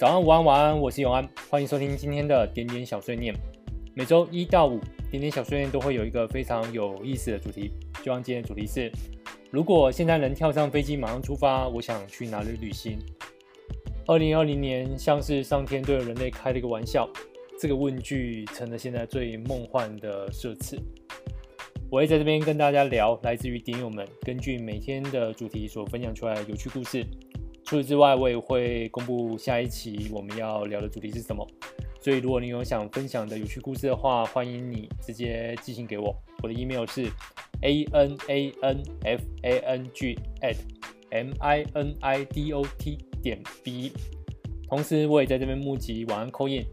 早安、午安、晚安，我是永安，欢迎收听今天的点点小碎念。每周一到五，点点小碎念都会有一个非常有意思的主题。就像今天的主题是：如果现在能跳上飞机马上出发，我想去哪里旅行？二零二零年像是上天对人类开了一个玩笑，这个问句成了现在最梦幻的设词。我会在这边跟大家聊来自于点友们根据每天的主题所分享出来的有趣故事。除此之外，我也会公布下一期我们要聊的主题是什么。所以，如果你有想分享的有趣故事的话，欢迎你直接寄信给我。我的 email 是 a n a n f a n g at m i n i d o t 点 b。同时，我也在这边募集晚安 call in。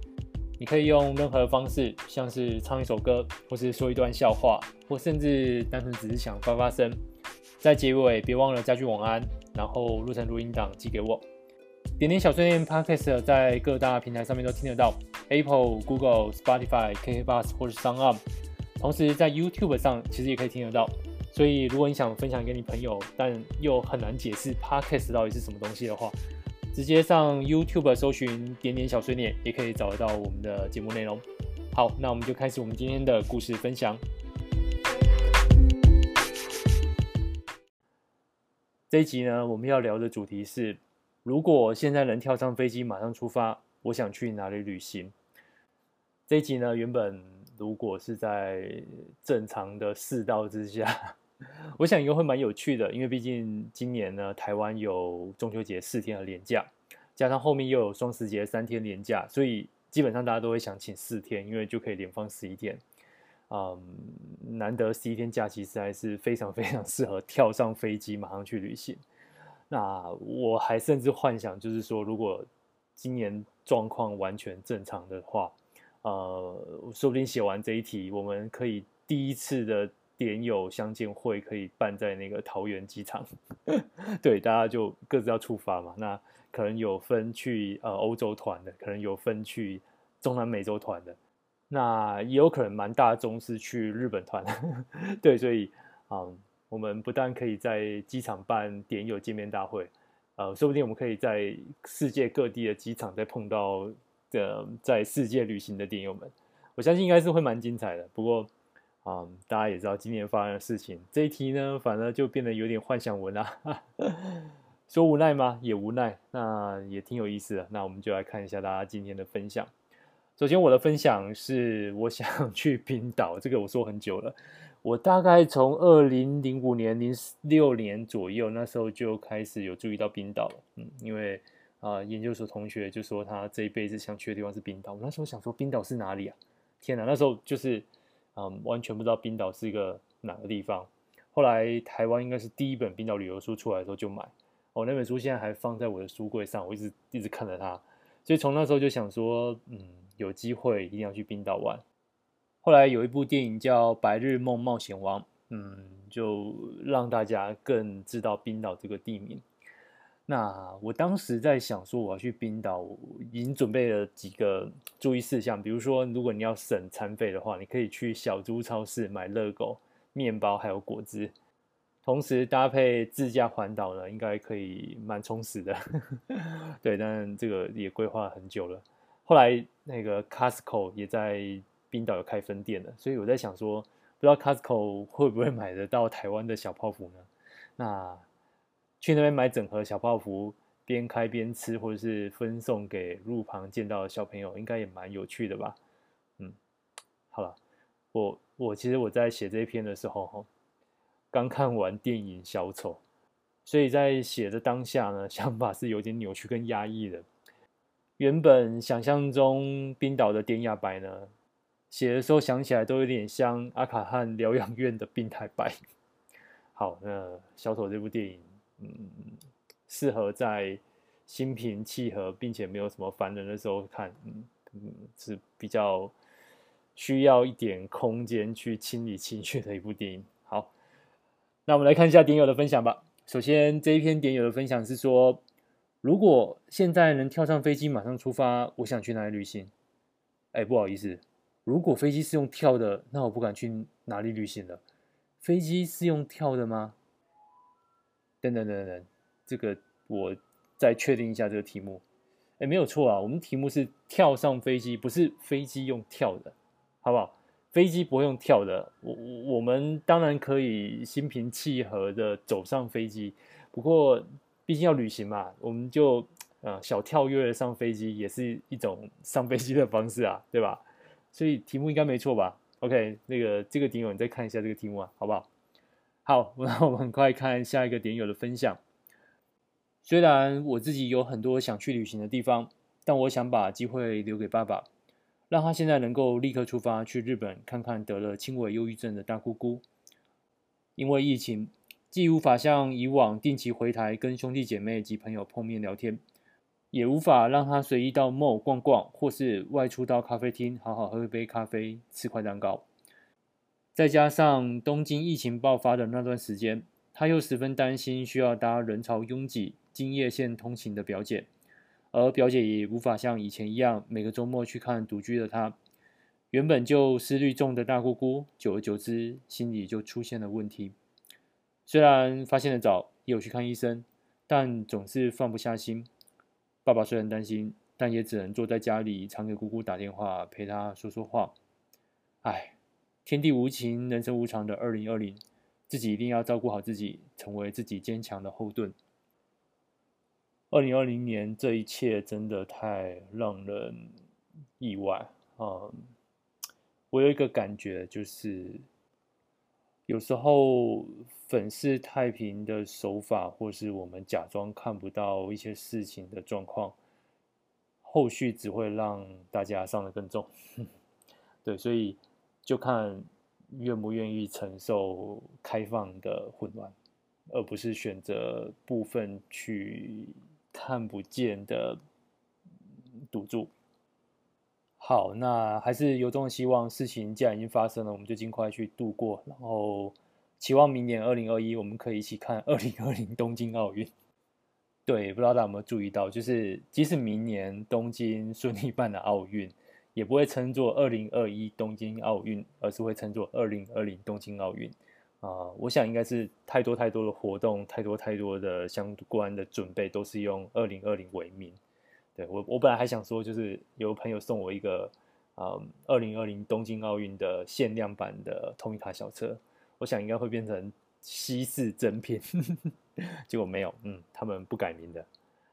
你可以用任何方式，像是唱一首歌，或是说一段笑话，或甚至单纯只是想发发声。在结尾别忘了加句晚安，然后录成录音档寄给我。点点小碎念 Podcast 在各大平台上面都听得到，Apple、Google、Spotify、KKBOX 或是 SoundOn。同时在 YouTube 上其实也可以听得到。所以如果你想分享给你朋友，但又很难解释 Podcast 到底是什么东西的话，直接上 YouTube 搜寻“点点小碎念”，也可以找得到我们的节目内容。好，那我们就开始我们今天的故事分享。这一集呢，我们要聊的主题是：如果现在能跳上飞机马上出发，我想去哪里旅行？这一集呢，原本如果是在正常的世道之下。我想应该会蛮有趣的，因为毕竟今年呢，台湾有中秋节四天的连假，加上后面又有双十节三天连假，所以基本上大家都会想请四天，因为就可以连放十一天。嗯，难得十一天假期实在是非常非常适合跳上飞机马上去旅行。那我还甚至幻想，就是说如果今年状况完全正常的话，呃，说不定写完这一题，我们可以第一次的。点友相见会可以办在那个桃园机场，对，大家就各自要出发嘛。那可能有分去呃欧洲团的，可能有分去中南美洲团的，那也有可能蛮大宗是去日本团。对，所以啊、嗯，我们不但可以在机场办点友见面大会，呃，说不定我们可以在世界各地的机场再碰到的在世界旅行的点友们。我相信应该是会蛮精彩的。不过。啊、嗯，大家也知道今年发生的事情，这一题呢，反而就变得有点幻想文啊。说无奈吗？也无奈，那也挺有意思的。那我们就来看一下大家今天的分享。首先，我的分享是我想 去冰岛，这个我说很久了。我大概从二零零五年、零六年左右，那时候就开始有注意到冰岛了。嗯，因为啊、研究所同学就说他这一辈子想去的地方是冰岛。我那时候想说，冰岛是哪里啊？天哪，那时候就是。嗯，完全不知道冰岛是一个哪个地方。后来台湾应该是第一本冰岛旅游书出来的时候就买，哦，那本书现在还放在我的书柜上，我一直一直看着它。所以从那时候就想说，嗯，有机会一定要去冰岛玩。后来有一部电影叫《白日梦冒险王》，嗯，就让大家更知道冰岛这个地名。那我当时在想说，我要去冰岛，已经准备了几个注意事项，比如说，如果你要省餐费的话，你可以去小猪超市买热狗、面包还有果汁，同时搭配自驾环岛呢，应该可以蛮充实的。对，但这个也规划很久了。后来那个 Costco 也在冰岛有开分店了，所以我在想说，不知道 Costco 会不会买得到台湾的小泡芙呢？那。去那边买整盒小泡芙，边开边吃，或者是分送给路旁见到的小朋友，应该也蛮有趣的吧？嗯，好了，我我其实我在写这一篇的时候，刚看完电影《小丑》，所以在写的当下呢，想法是有点扭曲跟压抑的。原本想象中冰岛的典雅白呢，写的时候想起来都有点像阿卡汉疗养院的病态白。好，那《小丑》这部电影。嗯，适合在心平气和并且没有什么烦人的时候看，嗯嗯，是比较需要一点空间去清理情绪的一部电影。好，那我们来看一下点友的分享吧。首先，这一篇点友的分享是说，如果现在能跳上飞机马上出发，我想去哪里旅行？哎，不好意思，如果飞机是用跳的，那我不敢去哪里旅行了。飞机是用跳的吗？等等等等，这个我再确定一下这个题目。哎，没有错啊，我们题目是跳上飞机，不是飞机用跳的，好不好？飞机不会用跳的，我我们当然可以心平气和的走上飞机，不过毕竟要旅行嘛，我们就呃小跳跃上飞机也是一种上飞机的方式啊，对吧？所以题目应该没错吧？OK，那个这个点友你再看一下这个题目啊，好不好？好，那我们很快看下一个点友的分享。虽然我自己有很多想去旅行的地方，但我想把机会留给爸爸。让他现在能够立刻出发去日本看看得了轻微忧郁症的大姑姑。因为疫情，既无法像以往定期回台跟兄弟姐妹及朋友碰面聊天，也无法让他随意到 mall 逛逛，或是外出到咖啡厅好好喝一杯咖啡、吃块蛋糕。再加上东京疫情爆发的那段时间，他又十分担心需要搭人潮拥挤、京叶线通勤的表姐。而表姐也无法像以前一样每个周末去看独居的她，原本就思虑重的大姑姑，久而久之心里就出现了问题。虽然发现的早，也有去看医生，但总是放不下心。爸爸虽然担心，但也只能坐在家里，常给姑姑打电话，陪她说说话。唉，天地无情，人生无常的二零二零，自己一定要照顾好自己，成为自己坚强的后盾。二零二零年，这一切真的太让人意外啊！我有一个感觉，就是有时候粉饰太平的手法，或是我们假装看不到一些事情的状况，后续只会让大家伤得更重。对，所以就看愿不愿意承受开放的混乱，而不是选择部分去。看不见的赌注。好，那还是由衷的希望，事情既然已经发生了，我们就尽快去度过。然后，期望明年二零二一，我们可以一起看二零二零东京奥运。对，不知道大家有没有注意到，就是即使明年东京顺利办的奥运，也不会称作二零二一东京奥运，而是会称作二零二零东京奥运。啊、呃，我想应该是太多太多的活动，太多太多的相关的准备，都是用二零二零为名。对，我，我本来还想说，就是有朋友送我一个，嗯，二零二零东京奥运的限量版的通一卡小车，我想应该会变成稀世珍品，结果没有，嗯，他们不改名的。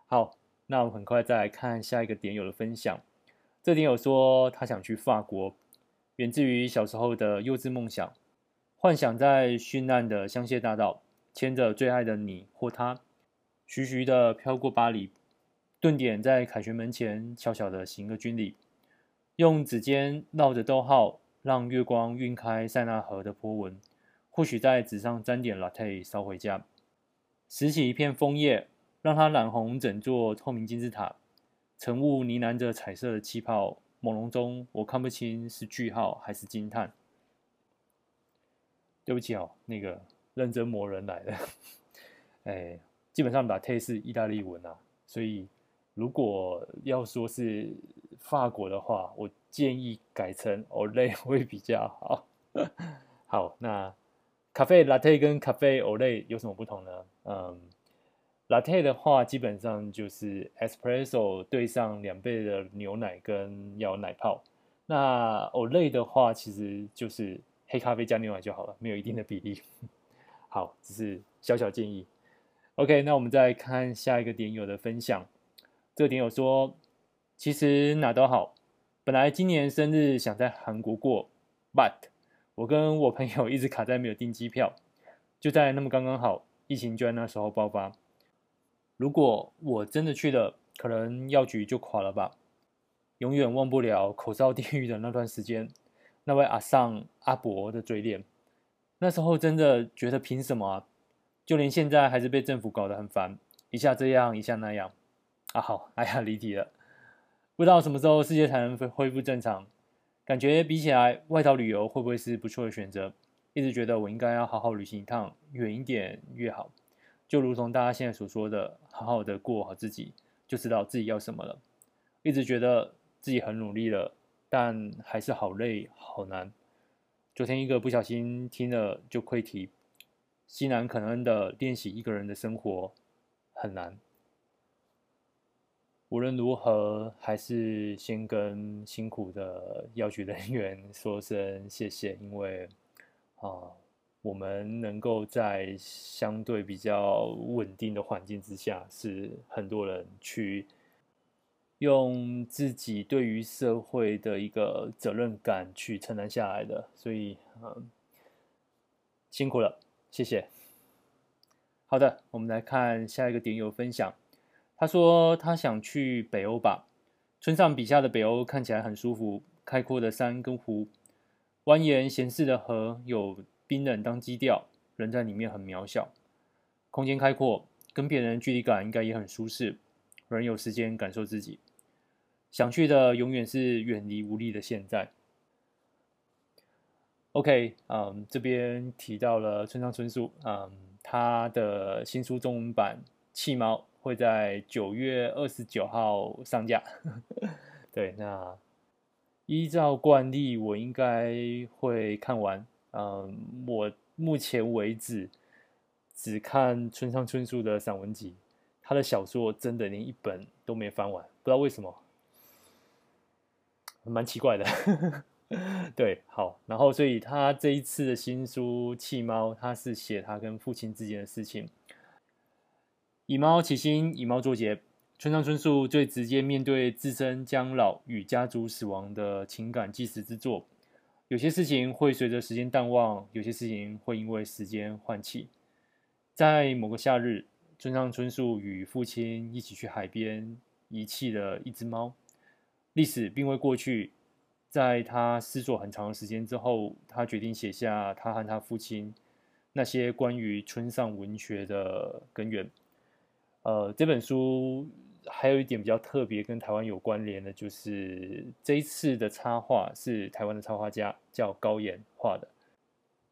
好，那我们很快再来看下一个点友的分享。这点友说他想去法国，源自于小时候的幼稚梦想。幻想在绚烂的香榭大道，牵着最爱的你或他，徐徐的飘过巴黎，顿点在凯旋门前，悄悄的行个军礼，用指尖绕着逗号，让月光晕开塞纳河的波纹，或许在纸上沾点 latte 烧回家，拾起一片枫叶，让它染红整座透明金字塔，晨雾呢喃着彩色的气泡，朦胧中我看不清是句号还是惊叹。对不起哦，那个认真魔人来了。哎，基本上 Latte 是意大利文啊，所以如果要说是法国的话，我建议改成 Olay 会比较好。好，那咖啡 Latte 跟咖啡 Olay 有什么不同呢？嗯，Latte 的话基本上就是 Espresso 兑上两倍的牛奶跟要奶泡，那 Olay 的话其实就是。黑咖啡加牛奶就好了，没有一定的比例。好，只是小小建议。OK，那我们再看下一个点友的分享。这个点友说，其实哪都好，本来今年生日想在韩国过，but 我跟我朋友一直卡在没有订机票，就在那么刚刚好，疫情就在那时候爆发。如果我真的去了，可能药局就垮了吧。永远忘不了口罩地狱的那段时间。那位阿桑阿伯的嘴脸，那时候真的觉得凭什么啊？就连现在还是被政府搞得很烦，一下这样一下那样。啊好，哎呀离题了，不知道什么时候世界才能恢恢复正常。感觉比起来，外岛旅游会不会是不错的选择？一直觉得我应该要好好旅行一趟，远一点越好。就如同大家现在所说的，好好的过好自己，就知道自己要什么了。一直觉得自己很努力了。但还是好累好难。昨天一个不小心听了就溃堤，西南可能的练习一个人的生活很难。无论如何，还是先跟辛苦的药局人员 说声谢谢，因为啊，我们能够在相对比较稳定的环境之下，是很多人去用自己对于社会的一个责任感去承担下来的，所以嗯，辛苦了，谢谢。好的，我们来看下一个点友分享。他说：“他想去北欧吧。村上笔下的北欧看起来很舒服，开阔的山跟湖，蜿蜒闲适的河，有冰冷当基调，人在里面很渺小，空间开阔，跟别人距离感应该也很舒适，人有时间感受自己。想去的永远是远离无力的现在。” OK，嗯，这边提到了村上春树，嗯，他的新书中文版《弃猫》。会在九月二十九号上架。对，那依照惯例，我应该会看完。嗯，我目前为止只看村上春树的散文集，他的小说真的连一本都没翻完，不知道为什么，蛮奇怪的。对，好，然后所以他这一次的新书《弃猫》，他是写他跟父亲之间的事情。以猫起心，以猫作结。村上春树最直接面对自身将老与家族死亡的情感纪实之作。有些事情会随着时间淡忘，有些事情会因为时间唤起。在某个夏日，村上春树与父亲一起去海边遗弃了一只猫。历史并未过去，在他思索很长的时间之后，他决定写下他和他父亲那些关于村上文学的根源。呃，这本书还有一点比较特别，跟台湾有关联的，就是这一次的插画是台湾的插画家叫高岩画的，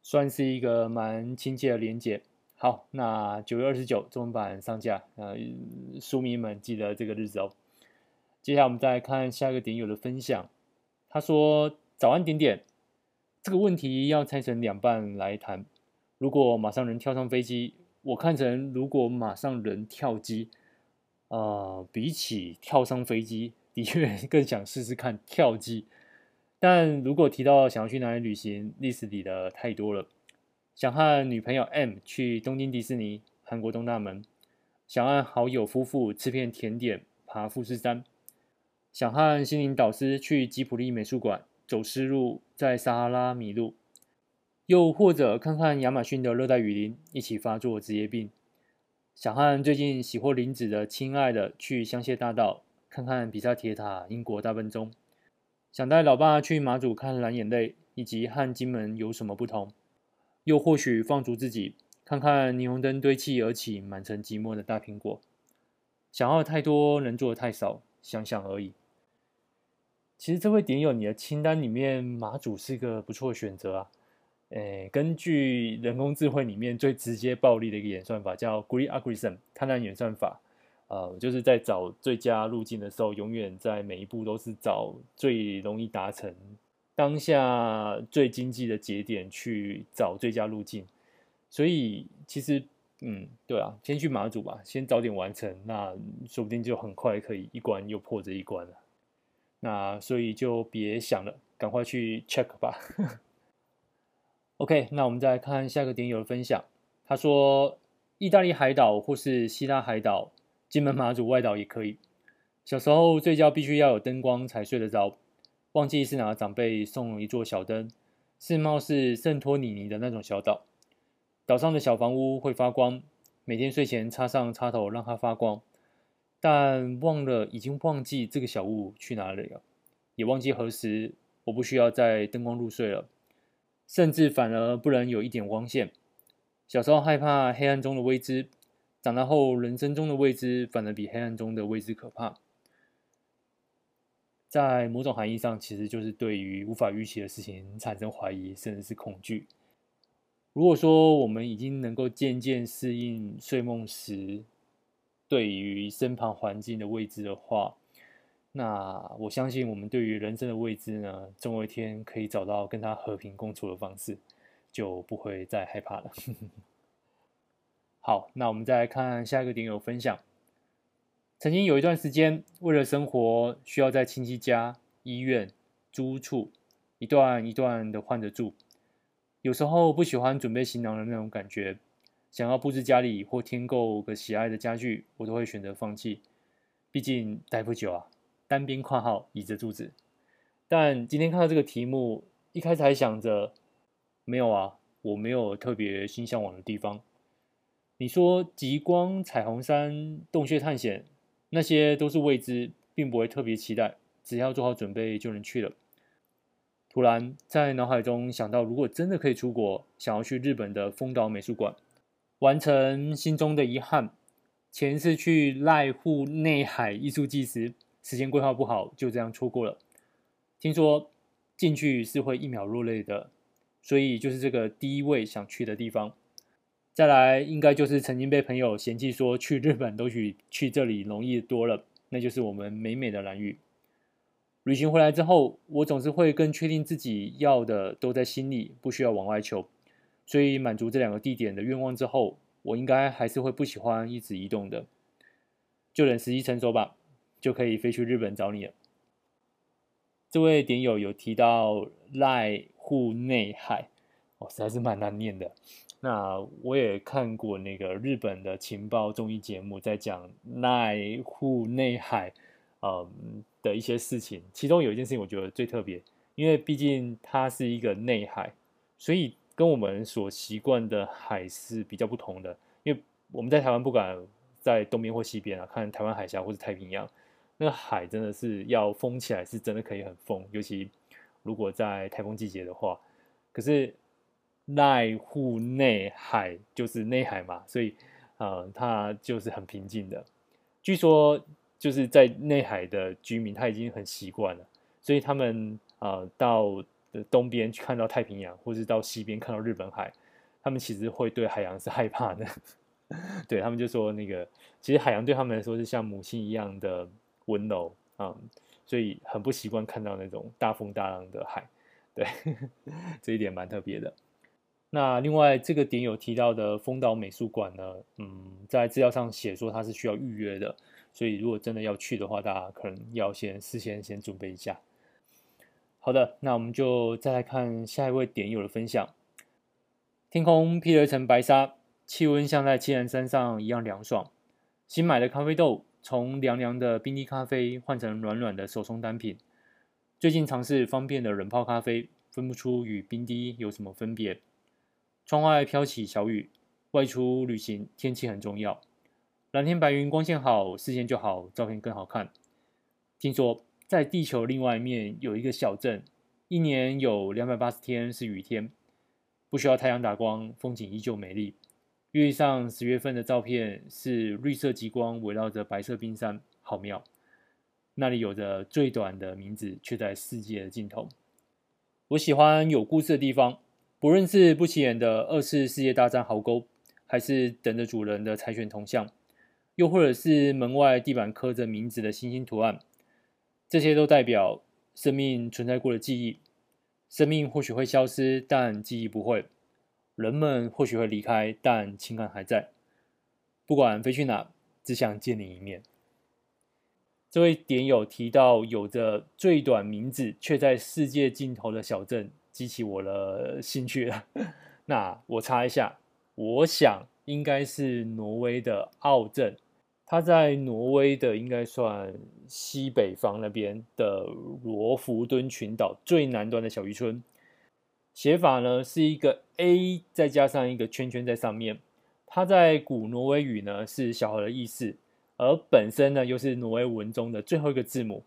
算是一个蛮亲切的连结。好，那九月二十九中文版上架，呃，书迷们记得这个日子哦。接下来我们再来看下一个点友的分享，他说：“早安点点，这个问题要拆成两半来谈。如果马上能跳上飞机。”我看成，如果马上人跳机，呃，比起跳上飞机，的确 更想试试看跳机。但如果提到想要去哪里旅行历史里的太多了。想和女朋友 M 去东京迪士尼、韩国东大门；想和好友夫妇吃片甜点、爬富士山；想和心灵导师去吉普力美术馆走丝路，在撒哈拉迷路。又或者看看亚马逊的热带雨林，一起发作职业病。想和最近喜获麟子的亲爱的去香榭大道看看比萨铁塔、英国大笨钟。想带老爸去马祖看蓝眼泪，以及和金门有什么不同。又或许放逐自己，看看霓虹灯堆砌而起、满城寂寞的大苹果。想要太多，能做的太少，想想而已。其实这位点友，你的清单里面马祖是个不错的选择啊。诶，根据人工智慧里面最直接暴力的一个演算法，叫 Greed Algorithm，贪婪演算法，呃，就是在找最佳路径的时候，永远在每一步都是找最容易达成当下最经济的节点去找最佳路径。所以其实，嗯，对啊，先去马祖吧，先早点完成，那说不定就很快可以一关又破这一关了。那所以就别想了，赶快去 check 吧。OK，那我们再来看下一个点友的分享。他说：“意大利海岛或是希腊海岛，金门、马祖外岛也可以。小时候睡觉必须要有灯光才睡得着。忘记是哪个长辈送了一座小灯，是貌似圣托里尼的那种小岛。岛上的小房屋会发光，每天睡前插上插头让它发光。但忘了，已经忘记这个小物去哪里了，也忘记何时我不需要在灯光入睡了。”甚至反而不能有一点光线。小时候害怕黑暗中的未知，长大后人生中的未知反而比黑暗中的未知可怕。在某种含义上，其实就是对于无法预期的事情产生怀疑，甚至是恐惧。如果说我们已经能够渐渐适应睡梦时对于身旁环境的未知的话，那我相信，我们对于人生的未知呢，总有一天可以找到跟他和平共处的方式，就不会再害怕了。好，那我们再来看下一个点友分享。曾经有一段时间，为了生活，需要在亲戚家、医院、租屋处一段一段的换着住。有时候不喜欢准备行囊的那种感觉，想要布置家里或添购个喜爱的家具，我都会选择放弃。毕竟待不久啊，单边括号倚着柱子。但今天看到这个题目，一开始还想着没有啊，我没有特别心向往的地方。你说极光、彩虹山、洞穴探险。那些都是未知，并不会特别期待，只要做好准备就能去了。突然在脑海中想到，如果真的可以出国，想要去日本的丰岛美术馆，完成心中的遗憾。前一次去濑户内海艺术祭时，时间规划不好，就这样错过了。听说进去是会一秒落泪的，所以就是这个第一位想去的地方。再来，应该就是曾经被朋友嫌弃说去日本都比去这里容易多了，那就是我们美美的蓝屿。旅行回来之后，我总是会更确定自己要的都在心里，不需要往外求。所以满足这两个地点的愿望之后，我应该还是会不喜欢一直移动的。就等时机成熟吧，就可以飞去日本找你了。这位点友有提到濑户内海，哦，实在是蛮难念的。那我也看过那个日本的情报综艺节目，在讲濑户内海，嗯的一些事情。其中有一件事情我觉得最特别，因为毕竟它是一个内海，所以跟我们所习惯的海是比较不同的。因为我们在台湾不管在东边或西边啊，看台湾海峡或者太平洋，那个海真的是要封起来，是真的可以很封，尤其如果在台风季节的话。可是濑户内海就是内海嘛，所以，呃，它就是很平静的。据说就是在内海的居民他已经很习惯了，所以他们呃到东边去看到太平洋，或是到西边看到日本海，他们其实会对海洋是害怕的。对，他们就说那个，其实海洋对他们来说是像母亲一样的温柔啊，所以很不习惯看到那种大风大浪的海。对，这一点蛮特别的。那另外这个点有提到的丰岛美术馆呢，嗯，在资料上写说它是需要预约的，所以如果真的要去的话，大家可能要先事先先准备一下。好的，那我们就再来看下一位点友的分享。天空披了一层白纱，气温像在栖兰山上一样凉爽。新买的咖啡豆从凉凉的冰滴咖啡换成软软的手冲单品。最近尝试方便的冷泡咖啡，分不出与冰滴有什么分别。窗外飘起小雨，外出旅行天气很重要。蓝天白云，光线好，视线就好，照片更好看。听说在地球另外一面有一个小镇，一年有两百八十天是雨天，不需要太阳打光，风景依旧美丽。月上十月份的照片是绿色极光围绕着白色冰山，好妙。那里有着最短的名字，却在世界的尽头。我喜欢有故事的地方。不论是不起眼的二次世界大战壕沟，还是等着主人的柴犬铜像，又或者是门外地板刻着名字的星星图案，这些都代表生命存在过的记忆。生命或许会消失，但记忆不会；人们或许会离开，但情感还在。不管飞去哪，只想见你一面。这位点友提到，有着最短名字却在世界尽头的小镇。激起我的兴趣了。那我查一下，我想应该是挪威的奥镇。它在挪威的应该算西北方那边的罗弗敦群岛最南端的小渔村。写法呢是一个 A 再加上一个圈圈在上面。它在古挪威语呢是小河的意思，而本身呢又是挪威文中的最后一个字母。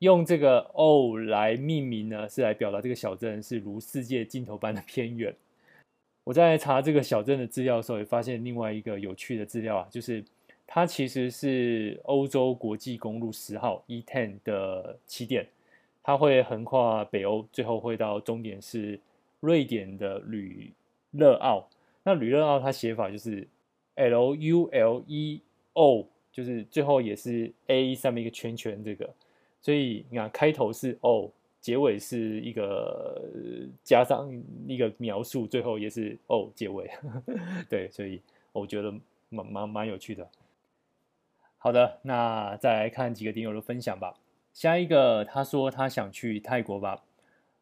用这个 O 来命名呢，是来表达这个小镇是如世界尽头般的偏远。我在查这个小镇的资料的时候，也发现另外一个有趣的资料啊，就是它其实是欧洲国际公路十号 E10 的起点，它会横跨北欧，最后会到终点是瑞典的吕勒奥。那吕勒奥它写法就是 L U L E O，就是最后也是 A 上面一个圈圈这个。所以你看，开头是 O，结尾是一个加上一个描述，最后也是 O 结尾。对，所以我觉得蛮蛮蛮有趣的。好的，那再来看几个点友的分享吧。下一个，他说他想去泰国吧。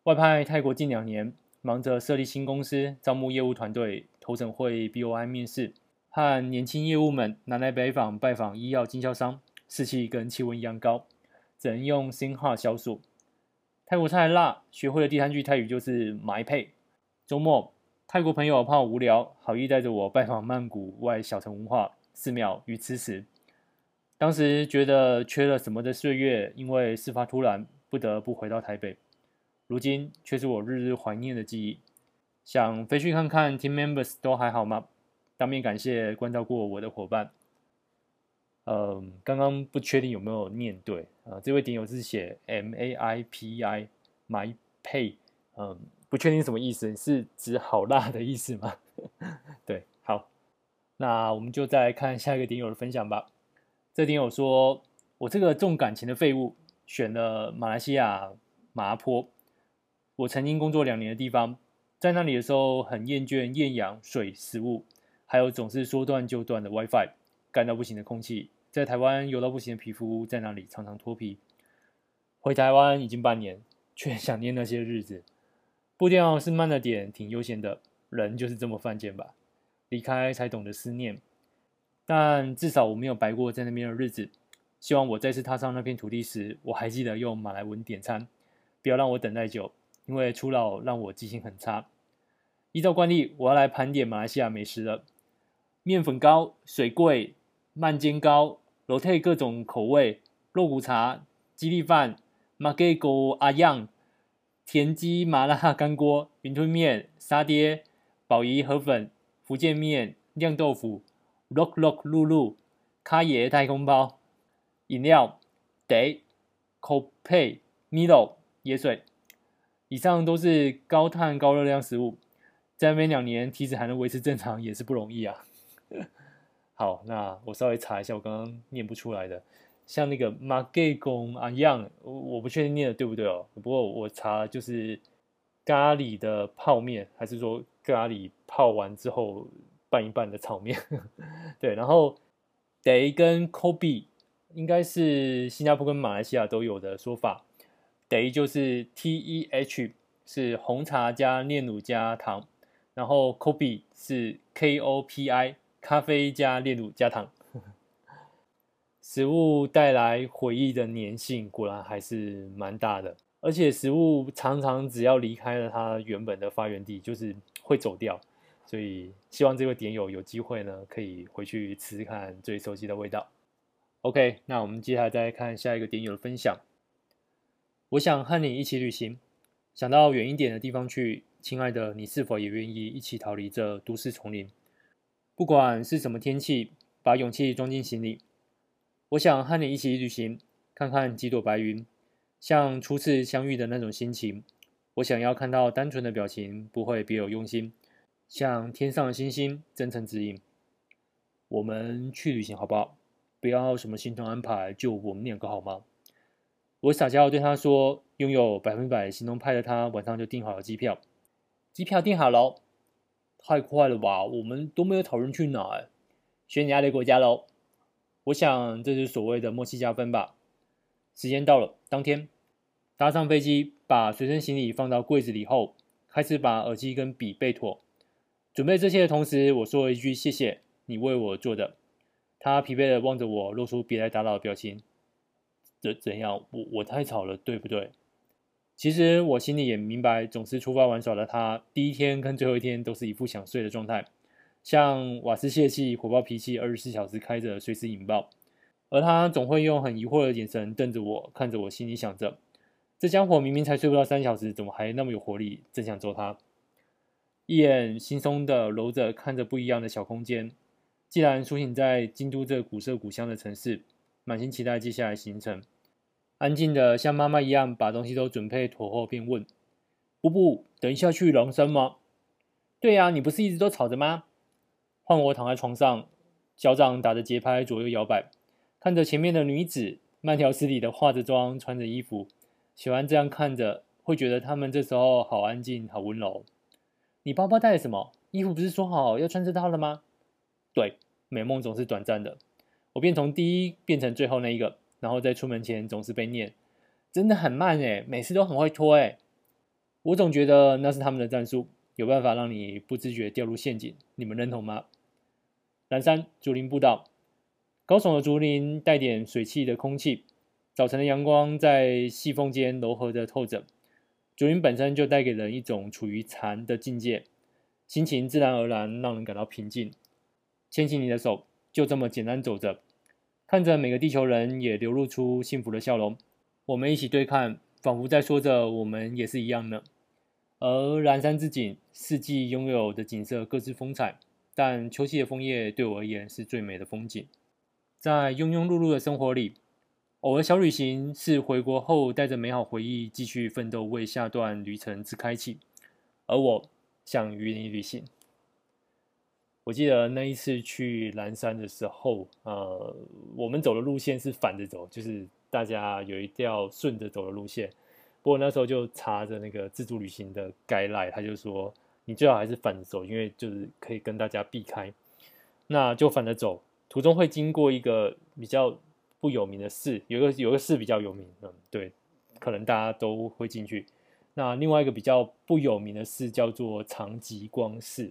外派泰国近两年，忙着设立新公司、招募业务团队、投审会、BOI 面试，和年轻业务们南来北访拜访医药经销商，士气跟气温一样高，只能用 SIM 号销售。泰国菜辣，学会了第三句泰语就是埋配。周末，泰国朋友怕我无聊，好意带着我拜访曼谷外小城文化、寺庙与吃食。当时觉得缺了什么的岁月，因为事发突然，不得不回到台北。如今却是我日日怀念的记忆。想飞去看看 team members 都还好吗？当面感谢关照过我的伙伴。嗯，刚刚不确定有没有念对啊？这位点友是写 M A I P I my pay，嗯，不确定什么意思，是指好辣的意思吗？对，好，那我们就再来看下一个点友的分享吧。这点友说，我这个重感情的废物选了马来西亚麻坡。我曾经工作两年的地方，在那里的时候很厌倦艳阳、水、食物，还有总是说断就断的 WiFi，干到不行的空气。在台湾油到不行的皮肤，在那里常常脱皮。回台湾已经半年，却 想念那些日子。步调是慢了点，挺悠闲的。人就是这么犯贱吧？离开才懂得思念。但至少我没有白过在那边的日子。希望我再次踏上那片土地时，我还记得用马来文点餐，不要让我等太久，因为初老让我记性很差。依照惯例，我要来盘点马来西亚美食了：面粉糕、水粿、慢煎糕、肉贴各种口味、肉骨茶、鸡粒饭、马给狗阿样、田鸡麻辣 干锅、云吞面、沙爹、宝仪河粉、福建面、酿豆腐。Rock Rock 露露，咖椰太空包，饮料 Day Coffee Milo 椰水，以上都是高碳高热量食物，在那边两年体脂还能维持正常也是不容易啊。好，那我稍微查一下，我刚刚念不出来的，像那个马给公啊一样，我我不确定念的对不对哦。不过我查就是咖喱的泡面，还是说咖喱泡完之后。拌一拌的炒面，对，然后 Day 跟 Kobe 应该是新加坡跟马来西亚都有的说法。等于就是 T E H 是红茶加炼乳加糖，然后 Kopi 是 K O P I 咖啡加炼乳加糖。食物带来回忆的粘性果然还是蛮大的，而且食物常常只要离开了它原本的发源地，就是会走掉。所以希望这位点友有机会呢，可以回去吃吃看最熟悉的味道。OK，那我们接下来再看下一个点友的分享。我想和你一起旅行，想到远一点的地方去。亲爱的，你是否也愿意一起逃离这都市丛林？不管是什么天气，把勇气装进行李。我想和你一起旅行，看看几朵白云，像初次相遇的那种心情。我想要看到单纯的表情，不会别有用心。像天上的星星，真诚指引。我们去旅行好不好？不要什么行程安排，就我们两个好吗？我撒娇对他说：“拥有百分百行动派的他，晚上就订好了机票。机票订好了，太快了吧？我们都没有讨论去哪，选你爱的国家喽。我想这是所谓的默契加分吧。时间到了，当天搭上飞机，把随身行李放到柜子里后，开始把耳机跟笔备妥。准备这些的同时，我说了一句：“谢谢你为我做的。”他疲惫的望着我，露出别来打扰的表情。怎怎样？我我太吵了，对不对？其实我心里也明白，总是出发玩耍的他，第一天跟最后一天都是一副想睡的状态，像瓦斯泄气、火爆脾气，二十四小时开着，随时引爆。而他总会用很疑惑的眼神瞪着我，看着我，心里想着：这家伙明明才睡不到三小时，怎么还那么有活力？真想揍他。一眼轻松的揉着，看着不一样的小空间。既然苏醒在京都这古色古香的城市，满心期待接下来行程。安静的像妈妈一样，把东西都准备妥后，便问：“布布，等一下去狼山吗？”“对呀，你不是一直都吵着吗？”换我躺在床上，脚掌打着节拍左右摇摆，看着前面的女子慢条斯理的化着妆，穿着衣服，喜欢这样看着，会觉得她们这时候好安静，好温柔。你包包带了什么？衣服不是说好要穿这套了吗？对，美梦总是短暂的。我便从第一变成最后那一个，然后在出门前总是被念，真的很慢诶，每次都很会拖诶。我总觉得那是他们的战术，有办法让你不自觉掉入陷阱。你们认同吗？蓝山竹林步道，高耸的竹林带点水汽的空气，早晨的阳光在细缝间柔和的透着。竹林本身就带给人一种处于禅的境界，心情自然而然让人感到平静。牵起你的手。就这么简单走着，看着每个地球人也流露出幸福的笑容。我们一起对看，仿佛在说着我们也是一样的。而蓝山之景，四季拥有的景色各自风采，但秋季的枫叶对我而言是最美的风景。在庸庸碌碌的生活里，偶尔小旅行是回国后带着美好回忆继续奋斗，为下段旅程之开启。而我想与你旅行。我记得那一次去蓝山的时候，呃，我们走的路线是反着走，就是大家有一条顺着走的路线。不过那时候就查着那个自助旅行的 Guide，他就说你最好还是反着走，因为就是可以跟大家避开。那就反着走，途中会经过一个比较不有名的寺，有个有个寺比较有名，嗯，对，可能大家都会进去。那另外一个比较不有名的寺叫做长吉光寺。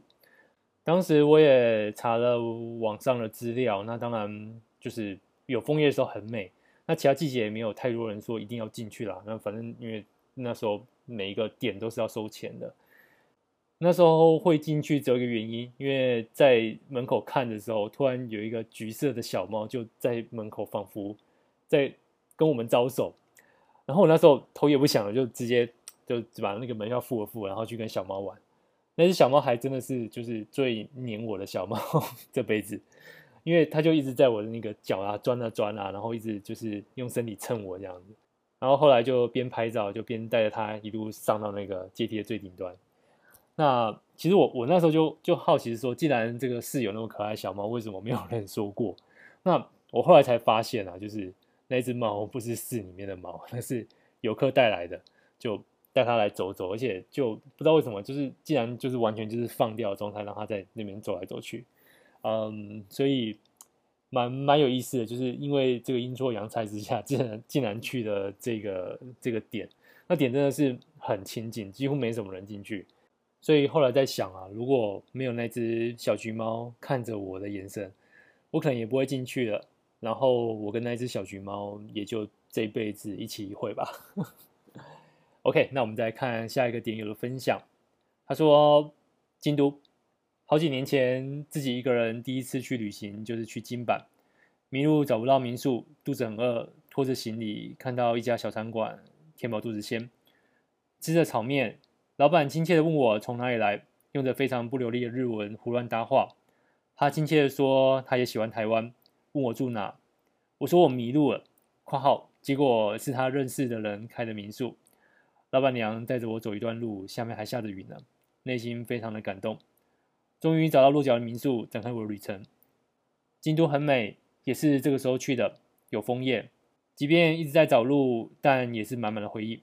当时我也查了网上的资料，那当然就是有枫叶的时候很美。那其他季节也没有太多人说一定要进去啦。那反正因为那时候每一个点都是要收钱的。那时候会进去只有一个原因，因为在门口看的时候，突然有一个橘色的小猫就在门口，仿佛在跟我们招手。然后我那时候头也不想了，就直接就把那个门要付了付，然后去跟小猫玩。那只小猫还真的是就是最黏我的小猫 这辈子，因为它就一直在我的那个脚啊钻啊钻啊，然后一直就是用身体蹭我这样子，然后后来就边拍照就边带着它一路上到那个阶梯的最顶端。那其实我我那时候就就好奇说，既然这个寺有那么可爱小猫，为什么没有人 说过？那我后来才发现啊，就是那只猫不是市里面的猫，那是游客带来的，就。带他来走走，而且就不知道为什么，就是既然就是完全就是放掉的状态，让他在那边走来走去，嗯，所以蛮蛮有意思的，就是因为这个阴错阳差之下，竟然竟然去了这个这个点，那点真的是很清静，几乎没什么人进去，所以后来在想啊，如果没有那只小橘猫看着我的眼神，我可能也不会进去了，然后我跟那只小橘猫也就这辈子一起一会吧。OK，那我们再看下一个点友的分享。他说：“京都，好几年前自己一个人第一次去旅行，就是去京阪，迷路找不到民宿，肚子很饿，拖着行李看到一家小餐馆，填饱肚子先吃着炒面。老板亲切的问我从哪里来，用着非常不流利的日文胡乱搭话。他亲切的说他也喜欢台湾，问我住哪，我说我迷路了。括号，结果是他认识的人开的民宿。”老板娘带着我走一段路，下面还下着雨呢，内心非常的感动。终于找到落脚的民宿，展开我的旅程。京都很美，也是这个时候去的，有枫叶。即便一直在找路，但也是满满的回忆。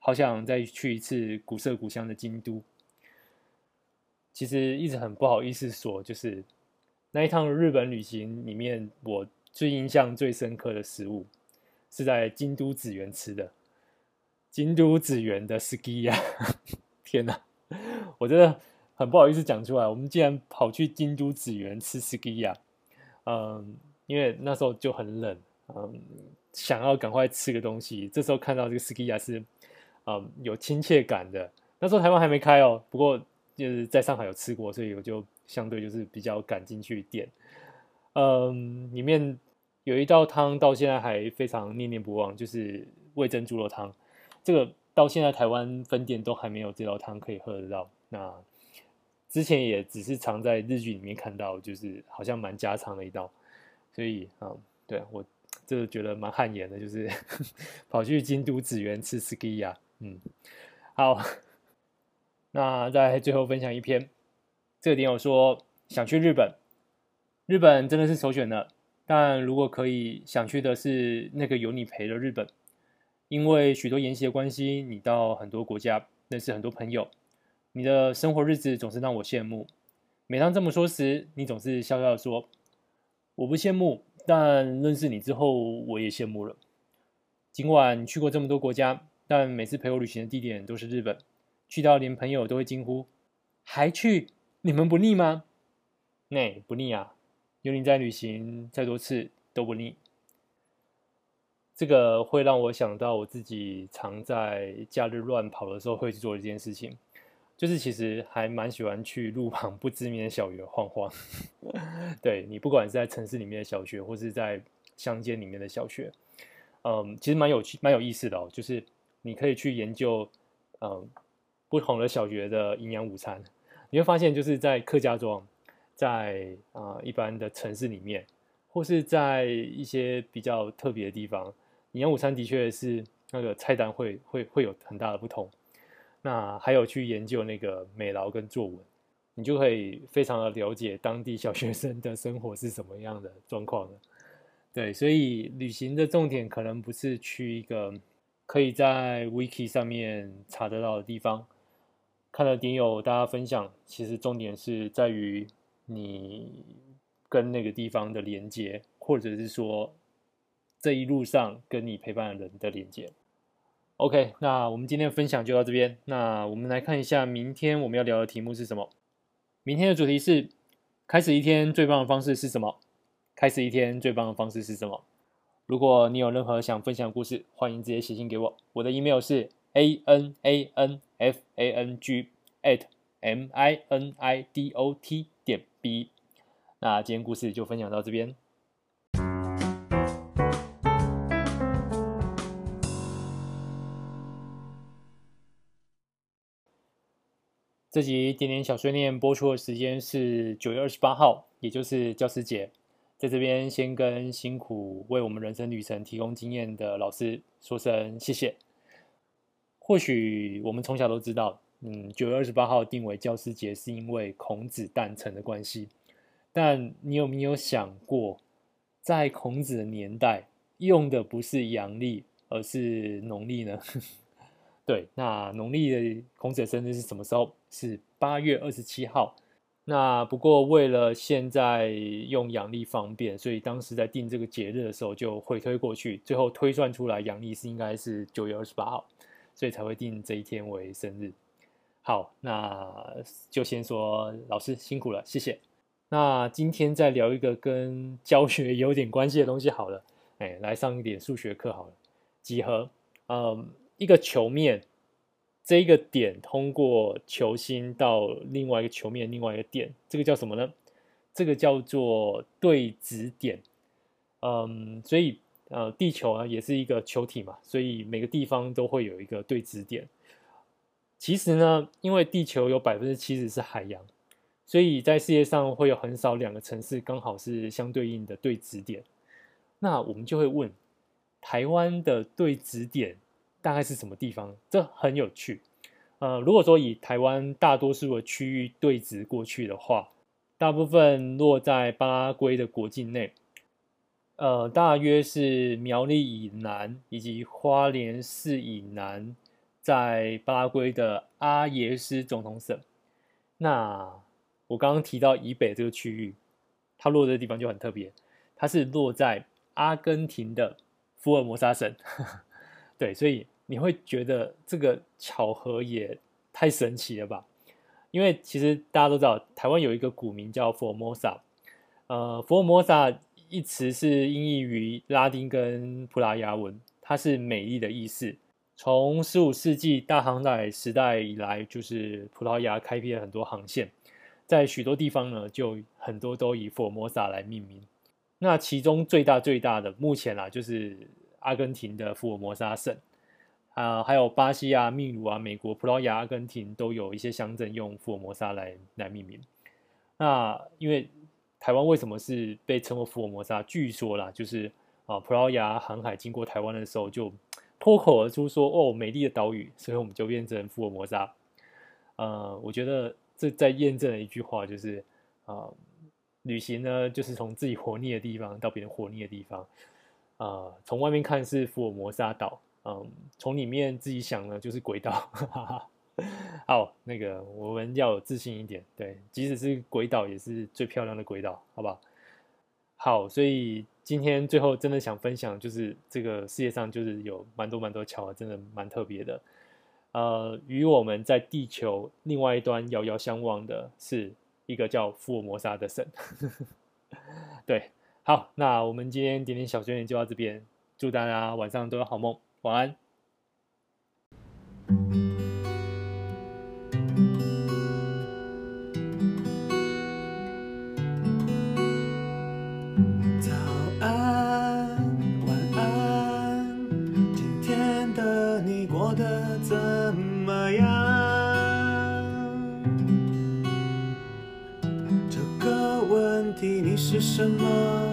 好想再去一次古色古香的京都。其实一直很不好意思说，就是那一趟日本旅行里面，我最印象最深刻的食物是在京都紫园吃的。京都紫园的 ski 呀，天哪！我真的很不好意思讲出来。我们竟然跑去京都紫园吃 ski 呀，嗯，因为那时候就很冷，嗯，想要赶快吃个东西。这时候看到这个 ski 呀是，嗯，有亲切感的。那时候台湾还没开哦，不过就是在上海有吃过，所以我就相对就是比较敢进去点。嗯，里面有一道汤到现在还非常念念不忘，就是味增猪肉汤。这个到现在台湾分店都还没有这道汤可以喝得到。那之前也只是常在日剧里面看到，就是好像蛮家常的一道。所以啊，对我这个觉得蛮汗颜的，就是 跑去京都紫园吃 ski 啊。嗯，好，那在最后分享一篇，这个点友说想去日本，日本真的是首选的，但如果可以，想去的是那个有你陪的日本。因为许多研习的关系，你到很多国家认识很多朋友，你的生活日子总是让我羡慕。每当这么说时，你总是笑笑说：“我不羡慕，但认识你之后，我也羡慕了。尽管去过这么多国家，但每次陪我旅行的地点都是日本，去到连朋友都会惊呼：“还去？你们不腻吗？”那不腻啊，有你在旅行，再多次都不腻。这个会让我想到我自己常在假日乱跑的时候会去做的一件事情，就是其实还蛮喜欢去路旁不知名的小学晃晃。对，你不管是在城市里面的小学，或是在乡间里面的小学，嗯，其实蛮有趣、蛮有意思的哦。就是你可以去研究，嗯，不同的小学的营养午餐，你会发现就是在客家庄，在啊、一般的城市里面，或是在一些比较特别的地方。营养午餐的确是那个菜单会会会有很大的不同，那还有去研究那个美劳跟作文，你就可以非常的了解当地小学生的生活是什么样的状况的。对，所以旅行的重点可能不是去一个可以在 Wiki 上面查得到的地方，看了点友大家分享，其实重点是在于你跟那个地方的连接，或者是说。这一路上跟你陪伴的人的连接。OK，那我们今天的分享就到这边。那我们来看一下明天我们要聊的题目是什么？明天的主题是：开始一天最棒的方式是什么？开始一天最棒的方式是什么？如果你有任何想分享的故事，欢迎直接写信给我。我的 email 是 a n a n f a n g at m i n i d o t 点 b。那今天故事就分享到这边。这集点点小碎念播出的时间是九月二十八号，也就是教师节。在这边先跟辛苦为我们人生旅程提供经验的老师说声谢谢。或许我们从小都知道，嗯，九月二十八号定为教师节是因为孔子诞辰的关系。但你有没有想过，在孔子的年代，用的不是阳历，而是农历呢？对，那农历的孔子的生日是什么时候？是八月二十七号。那不过为了现在用阳历方便，所以当时在定这个节日的时候就回推过去，最后推算出来阳历是应该是九月二十八号，所以才会定这一天为生日。好，那就先说老师辛苦了，谢谢。那今天再聊一个跟教学有点关系的东西好了，哎，来上一点数学课好了，几何，嗯。一个球面，这一个点通过球心到另外一个球面，另外一个点，这个叫什么呢？这个叫做对子点。嗯，所以呃，地球啊也是一个球体嘛，所以每个地方都会有一个对子点。其实呢，因为地球有百分之七十是海洋，所以在世界上会有很少两个城市刚好是相对应的对子点。那我们就会问，台湾的对子点，大概是什么地方？这很有趣。呃，如果说以台湾大多数的区域对直过去的话，大部分落在巴拉圭的国境内，呃，大约是苗栗以南以及花莲市以南，在巴拉圭的阿耶斯总统省。那我刚刚提到以北这个区域，它落的地方就很特别，它是落在阿根廷的福尔摩沙省。对，所以你会觉得这个巧合也太神奇了吧？因为其实大家都知道，台湾有一个古名叫佛尔摩萨，呃，佛尔摩萨一词是音译于拉丁跟葡萄牙文，它是美丽的意思。从十五世纪大航海时代以来，就是葡萄牙开辟了很多航线，在许多地方呢，就很多都以佛尔摩萨来命名。那其中最大最大的，目前啊，就是。阿根廷的福尔摩沙省，啊，还有巴西啊、秘鲁啊、美国、葡萄牙、阿根廷都有一些乡镇用福尔摩沙来来命名。那因为台湾为什么是被称为福尔摩沙？据说啦，就是啊，葡萄牙航海经过台湾的时候，就脱口而出说：“哦，美丽的岛屿。”所以我们就变成福尔摩沙。呃，我觉得这在验证了一句话，就是啊，旅行呢，就是从自己活腻的地方到别人活腻的地方。啊、从外面看是福尔摩沙岛，嗯，从里面自己想呢就是鬼岛。好，那个我们要有自信一点，对，即使是鬼岛也是最漂亮的鬼岛，好不好？好，所以今天最后真的想分享，就是这个世界上就是有蛮多蛮多巧合，真的蛮特别的。呃，与我们在地球另外一端遥遥相望的是一个叫福尔摩沙的神。对，好，那我们今天点点小学点就到这边，祝大家晚上都有好梦，晚安。早安，晚安。今天的你过得怎么样？这个问题你是什么？